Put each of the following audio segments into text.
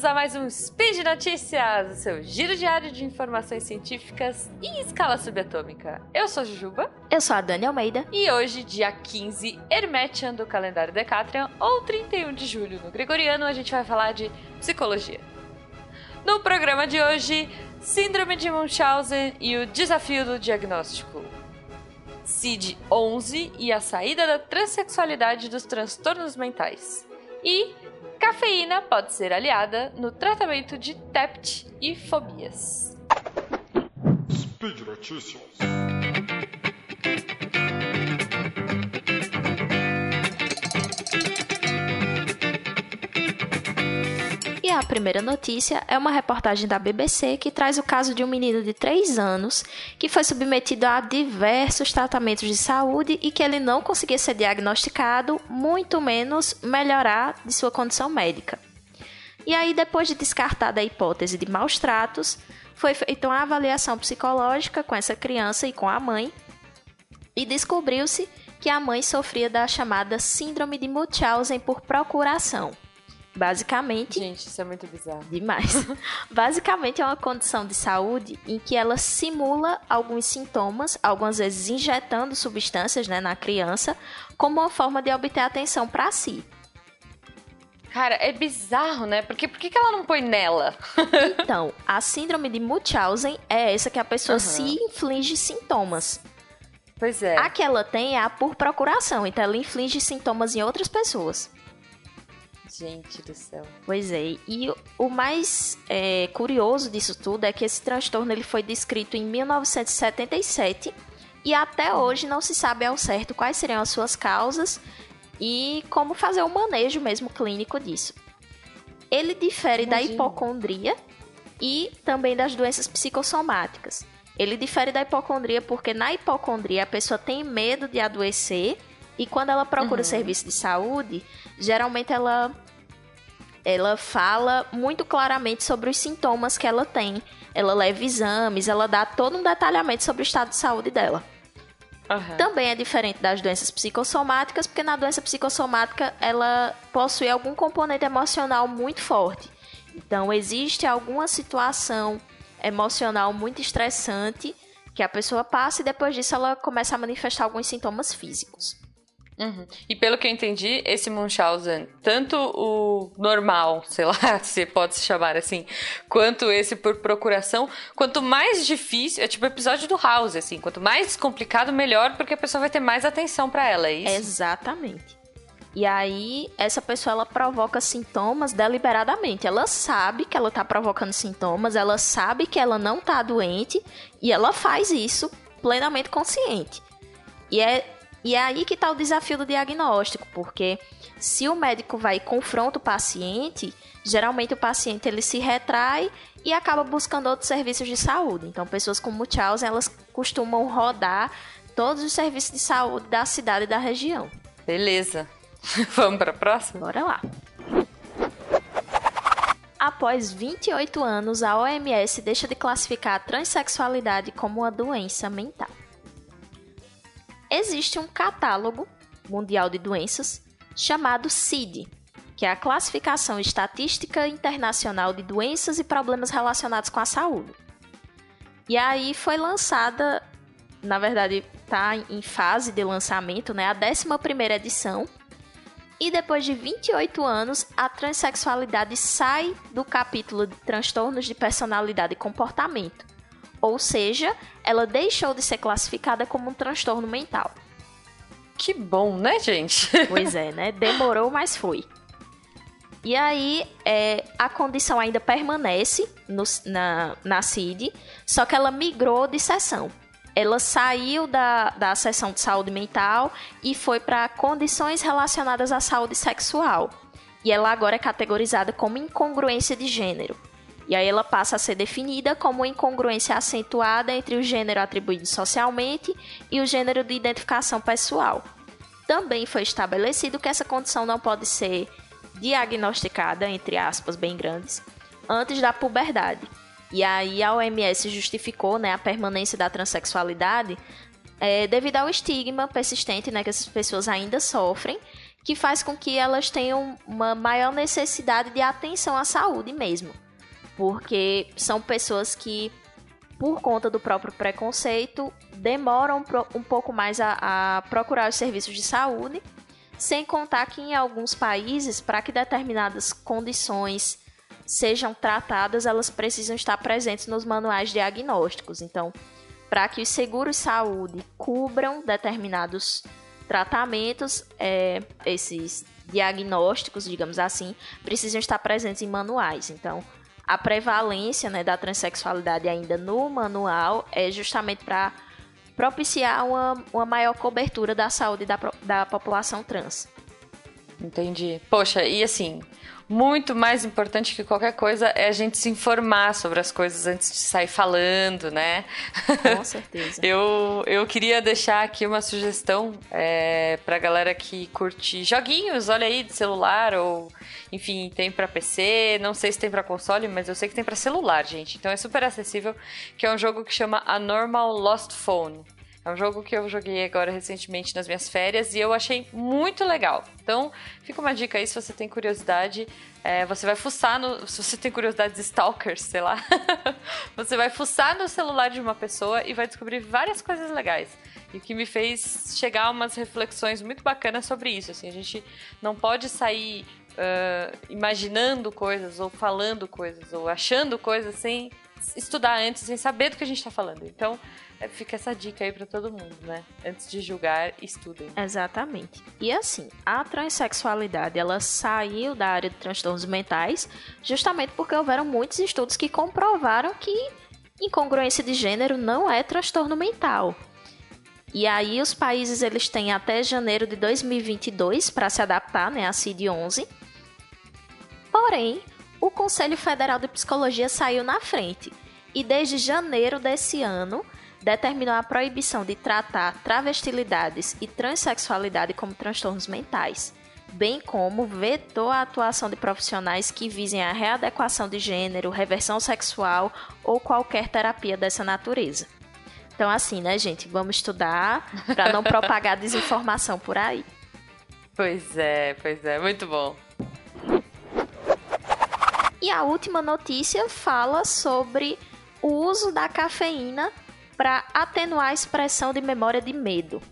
bem-vindos a mais um Speed Notícias, o seu giro diário de informações científicas em escala subatômica. Eu sou a Jujuba. Eu sou a Dani Almeida. E hoje, dia 15, Hermetian do calendário Decatrian, ou 31 de julho no Gregoriano, a gente vai falar de psicologia. No programa de hoje, Síndrome de Munchausen e o desafio do diagnóstico. CID-11 e a saída da transexualidade dos transtornos mentais. E Cafeína pode ser aliada no tratamento de TEPT e fobias. Speed Notícias. A primeira notícia é uma reportagem da BBC que traz o caso de um menino de 3 anos que foi submetido a diversos tratamentos de saúde e que ele não conseguia ser diagnosticado, muito menos melhorar de sua condição médica. E aí, depois de descartada a hipótese de maus tratos, foi feita uma avaliação psicológica com essa criança e com a mãe, e descobriu-se que a mãe sofria da chamada Síndrome de Munchausen por procuração Basicamente. Gente, isso é muito bizarro. Demais. Basicamente é uma condição de saúde em que ela simula alguns sintomas, algumas vezes injetando substâncias né, na criança, como uma forma de obter atenção para si. Cara, é bizarro, né? Porque por que ela não põe nela? então, a síndrome de Munchausen é essa que a pessoa uhum. se inflige sintomas. Pois é. A que ela tem é a por procuração, então ela inflige sintomas em outras pessoas. Gente do céu. Pois é. E o mais é, curioso disso tudo é que esse transtorno ele foi descrito em 1977 e até hoje não se sabe ao certo quais seriam as suas causas e como fazer o manejo mesmo clínico disso. Ele difere Imagina. da hipocondria e também das doenças psicossomáticas. Ele difere da hipocondria porque na hipocondria a pessoa tem medo de adoecer e quando ela procura uhum. serviço de saúde, geralmente ela ela fala muito claramente sobre os sintomas que ela tem. Ela leva exames, ela dá todo um detalhamento sobre o estado de saúde dela. Uhum. Também é diferente das doenças psicossomáticas, porque na doença psicossomática ela possui algum componente emocional muito forte. Então, existe alguma situação emocional muito estressante que a pessoa passa e depois disso ela começa a manifestar alguns sintomas físicos. Uhum. E pelo que eu entendi, esse Munchausen, tanto o normal, sei lá, se pode se chamar assim, quanto esse por procuração, quanto mais difícil, é tipo o episódio do House, assim, quanto mais complicado, melhor, porque a pessoa vai ter mais atenção para ela, é isso? Exatamente. E aí, essa pessoa ela provoca sintomas deliberadamente. Ela sabe que ela tá provocando sintomas, ela sabe que ela não tá doente e ela faz isso plenamente consciente. E é e é aí que está o desafio do diagnóstico, porque se o médico vai e confronta o paciente, geralmente o paciente ele se retrai e acaba buscando outros serviços de saúde. Então, pessoas com Munchausen, elas costumam rodar todos os serviços de saúde da cidade e da região. Beleza. Vamos para a próxima? Bora lá. Após 28 anos, a OMS deixa de classificar a transexualidade como uma doença mental existe um catálogo mundial de doenças chamado CID, que é a Classificação Estatística Internacional de Doenças e Problemas Relacionados com a Saúde. E aí foi lançada, na verdade, está em fase de lançamento, né, a 11ª edição. E depois de 28 anos, a transexualidade sai do capítulo de transtornos de personalidade e comportamento ou seja, ela deixou de ser classificada como um transtorno mental. Que bom, né, gente? Pois é, né? Demorou, mas foi. E aí, é, a condição ainda permanece no, na, na CID, só que ela migrou de sessão. Ela saiu da, da sessão de saúde mental e foi para condições relacionadas à saúde sexual. E ela agora é categorizada como incongruência de gênero. E aí ela passa a ser definida como incongruência acentuada entre o gênero atribuído socialmente e o gênero de identificação pessoal. Também foi estabelecido que essa condição não pode ser diagnosticada, entre aspas bem grandes, antes da puberdade. E aí a OMS justificou né, a permanência da transexualidade é, devido ao estigma persistente né, que essas pessoas ainda sofrem que faz com que elas tenham uma maior necessidade de atenção à saúde mesmo. Porque são pessoas que, por conta do próprio preconceito, demoram um pouco mais a, a procurar os serviços de saúde, sem contar que em alguns países, para que determinadas condições sejam tratadas, elas precisam estar presentes nos manuais diagnósticos. Então, para que os seguros saúde cubram determinados tratamentos, é, esses diagnósticos, digamos assim, precisam estar presentes em manuais. Então, a prevalência né, da transexualidade ainda no manual é justamente para propiciar uma, uma maior cobertura da saúde da, da população trans. Entendi. Poxa, e assim, muito mais importante que qualquer coisa é a gente se informar sobre as coisas antes de sair falando, né? Com certeza. eu, eu queria deixar aqui uma sugestão é, pra galera que curte joguinhos, olha aí, de celular ou, enfim, tem para PC, não sei se tem para console, mas eu sei que tem para celular, gente. Então é super acessível, que é um jogo que chama A Normal Lost Phone. É um jogo que eu joguei agora recentemente nas minhas férias e eu achei muito legal. Então, fica uma dica aí se você tem curiosidade. É, você vai fuçar no. Se você tem curiosidade de stalkers, sei lá. você vai fuçar no celular de uma pessoa e vai descobrir várias coisas legais. E o que me fez chegar a umas reflexões muito bacanas sobre isso. Assim, a gente não pode sair uh, imaginando coisas, ou falando coisas, ou achando coisas sem estudar antes, sem saber do que a gente está falando. Então, fica essa dica aí para todo mundo, né? Antes de julgar, estudem. Exatamente. E assim, a transexualidade, ela saiu da área de transtornos mentais justamente porque houveram muitos estudos que comprovaram que incongruência de gênero não é transtorno mental. E aí os países eles têm até janeiro de 2022 para se adaptar, né, à CID-11. Porém, o Conselho Federal de Psicologia saiu na frente e desde janeiro desse ano determinou a proibição de tratar travestilidades e transexualidade como transtornos mentais, bem como vetou a atuação de profissionais que visem a readequação de gênero, reversão sexual ou qualquer terapia dessa natureza. Então, assim, né, gente? Vamos estudar para não propagar desinformação por aí. Pois é, pois é, muito bom. E a última notícia fala sobre o uso da cafeína para atenuar a expressão de memória de medo.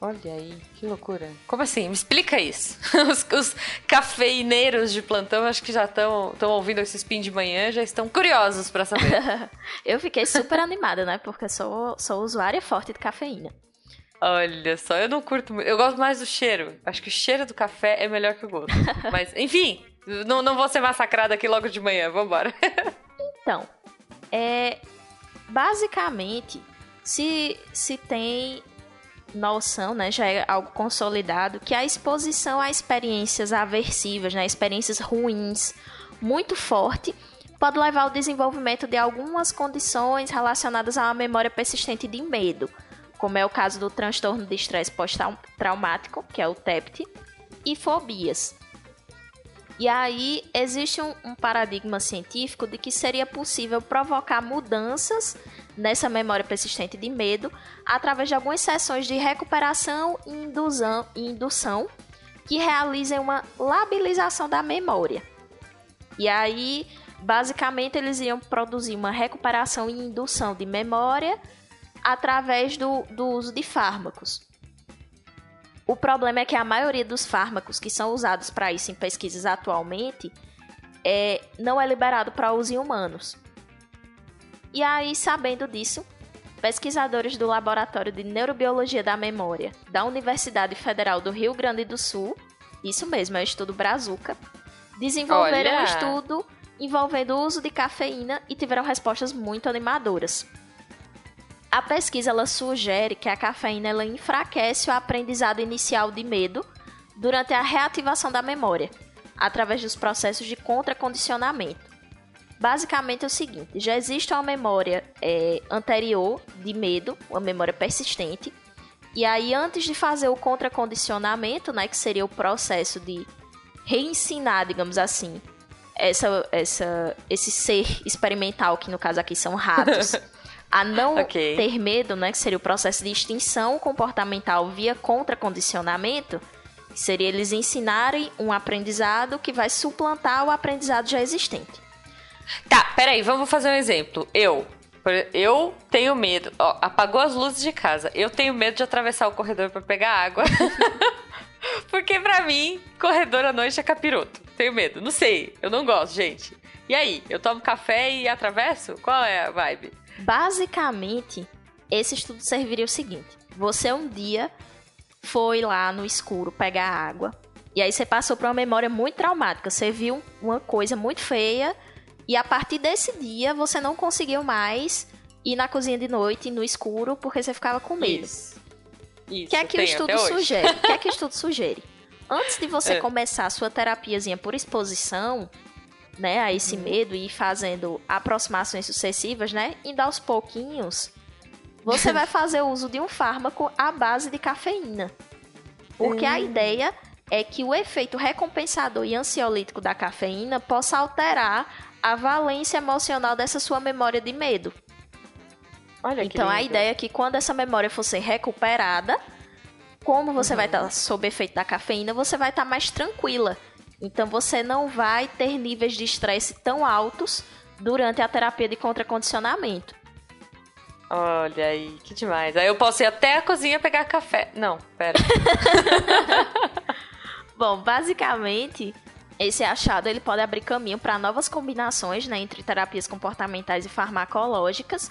Olha aí, que loucura. Como assim? Me explica isso. Os, os cafeineiros de plantão, acho que já estão ouvindo esse spin de manhã, já estão curiosos para saber. eu fiquei super animada, né? Porque sou, sou usuária forte de cafeína. Olha só, eu não curto muito. Eu gosto mais do cheiro. Acho que o cheiro do café é melhor que o gosto. Mas, enfim, não, não vou ser massacrada aqui logo de manhã. Vambora. então, é, basicamente, se, se tem noção, né, já é algo consolidado, que a exposição a experiências aversivas, né, experiências ruins, muito forte, pode levar ao desenvolvimento de algumas condições relacionadas a uma memória persistente de medo, como é o caso do transtorno de estresse pós-traumático, que é o TEPT, e fobias. E aí existe um, um, paradigma científico de que seria possível provocar mudanças nessa memória persistente de medo através de algumas sessões de recuperação e indução, indução que realizem uma labilização da memória. E aí, basicamente, eles iam produzir uma recuperação e indução de memória através do, do uso de fármacos. O problema é que a maioria dos fármacos que são usados para isso em pesquisas atualmente é, não é liberado para uso em humanos. E aí, sabendo disso, pesquisadores do Laboratório de Neurobiologia da Memória da Universidade Federal do Rio Grande do Sul, isso mesmo, é o estudo Brazuca, desenvolveram Olha. um estudo envolvendo o uso de cafeína e tiveram respostas muito animadoras. A pesquisa ela sugere que a cafeína ela enfraquece o aprendizado inicial de medo durante a reativação da memória, através dos processos de contracondicionamento. Basicamente é o seguinte: já existe uma memória é, anterior de medo, uma memória persistente, e aí antes de fazer o contracondicionamento, né, que seria o processo de reensinar, digamos assim, essa, essa, esse ser experimental, que no caso aqui são ratos. a não okay. ter medo, né, que seria o processo de extinção comportamental via contracondicionamento, Seria eles ensinarem um aprendizado que vai suplantar o aprendizado já existente. Tá, peraí, vamos fazer um exemplo. Eu. Eu tenho medo. Ó, apagou as luzes de casa. Eu tenho medo de atravessar o corredor para pegar água. Porque pra mim, corredor à noite é capiroto. Tenho medo. Não sei. Eu não gosto, gente. E aí? Eu tomo café e atravesso? Qual é a vibe? Basicamente, esse estudo serviria o seguinte: você um dia foi lá no escuro pegar água e aí você passou por uma memória muito traumática. Você viu uma coisa muito feia e a partir desse dia você não conseguiu mais ir na cozinha de noite no escuro porque você ficava com medo. Isso. Isso, O que é que o estudo sugere? O que é que o estudo sugere? Antes de você é. começar a sua terapiazinha por exposição, né, a esse hum. medo e ir fazendo aproximações sucessivas, né, indo aos pouquinhos, você vai fazer uso de um fármaco à base de cafeína. Porque a ideia é que o efeito recompensador e ansiolítico da cafeína possa alterar a valência emocional dessa sua memória de medo. Olha então a ideia é que quando essa memória for ser recuperada, como você uhum. vai estar sob efeito da cafeína, você vai estar mais tranquila. Então você não vai ter níveis de estresse tão altos durante a terapia de contracondicionamento. Olha aí, que demais. Aí eu posso ir até a cozinha pegar café. Não, pera. Bom, basicamente, esse achado ele pode abrir caminho para novas combinações né, entre terapias comportamentais e farmacológicas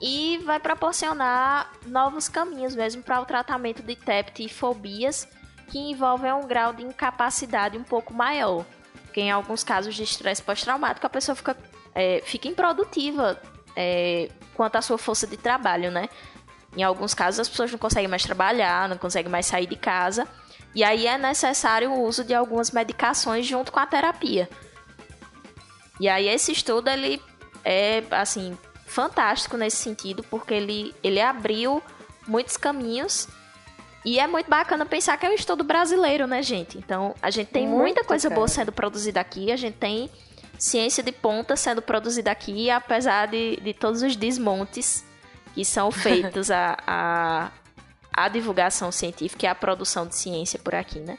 e vai proporcionar novos caminhos mesmo para o tratamento de TEPT e fobias que envolvem um grau de incapacidade um pouco maior. Porque em alguns casos de estresse pós-traumático a pessoa fica, é, fica improdutiva é, quanto à sua força de trabalho, né? Em alguns casos as pessoas não conseguem mais trabalhar, não conseguem mais sair de casa. E aí é necessário o uso de algumas medicações junto com a terapia. E aí esse estudo ele é assim fantástico nesse sentido, porque ele, ele abriu muitos caminhos e é muito bacana pensar que é um estudo brasileiro, né, gente? Então, a gente tem muito muita coisa cara. boa sendo produzida aqui, a gente tem ciência de ponta sendo produzida aqui, apesar de, de todos os desmontes que são feitos a, a, a divulgação científica e a produção de ciência por aqui, né?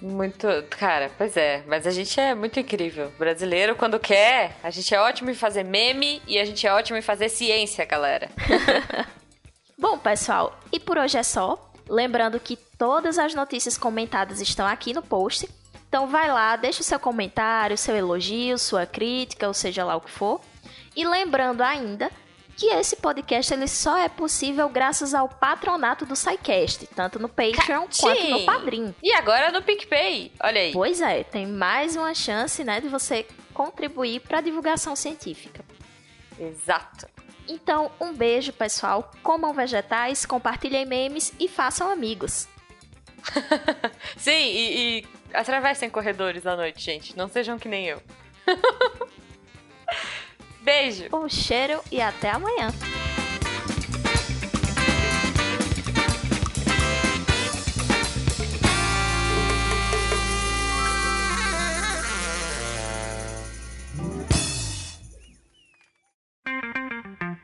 Muito, cara, pois é, mas a gente é muito incrível. Brasileiro, quando quer, a gente é ótimo em fazer meme e a gente é ótimo em fazer ciência, galera. Bom, pessoal, e por hoje é só. Lembrando que todas as notícias comentadas estão aqui no post então vai lá, deixa o seu comentário, seu elogio, sua crítica, ou seja lá o que for. E lembrando ainda que esse podcast ele só é possível graças ao patronato do SciCast, tanto no Patreon Catim. quanto no Padrim. E agora no PicPay, olha aí. Pois é, tem mais uma chance, né, de você contribuir para a divulgação científica. Exato. Então, um beijo, pessoal. Comam vegetais, compartilhem memes e façam amigos. Sim, e, e atravessem corredores à noite, gente. Não sejam que nem eu. Beijo. Um cheiro e até amanhã.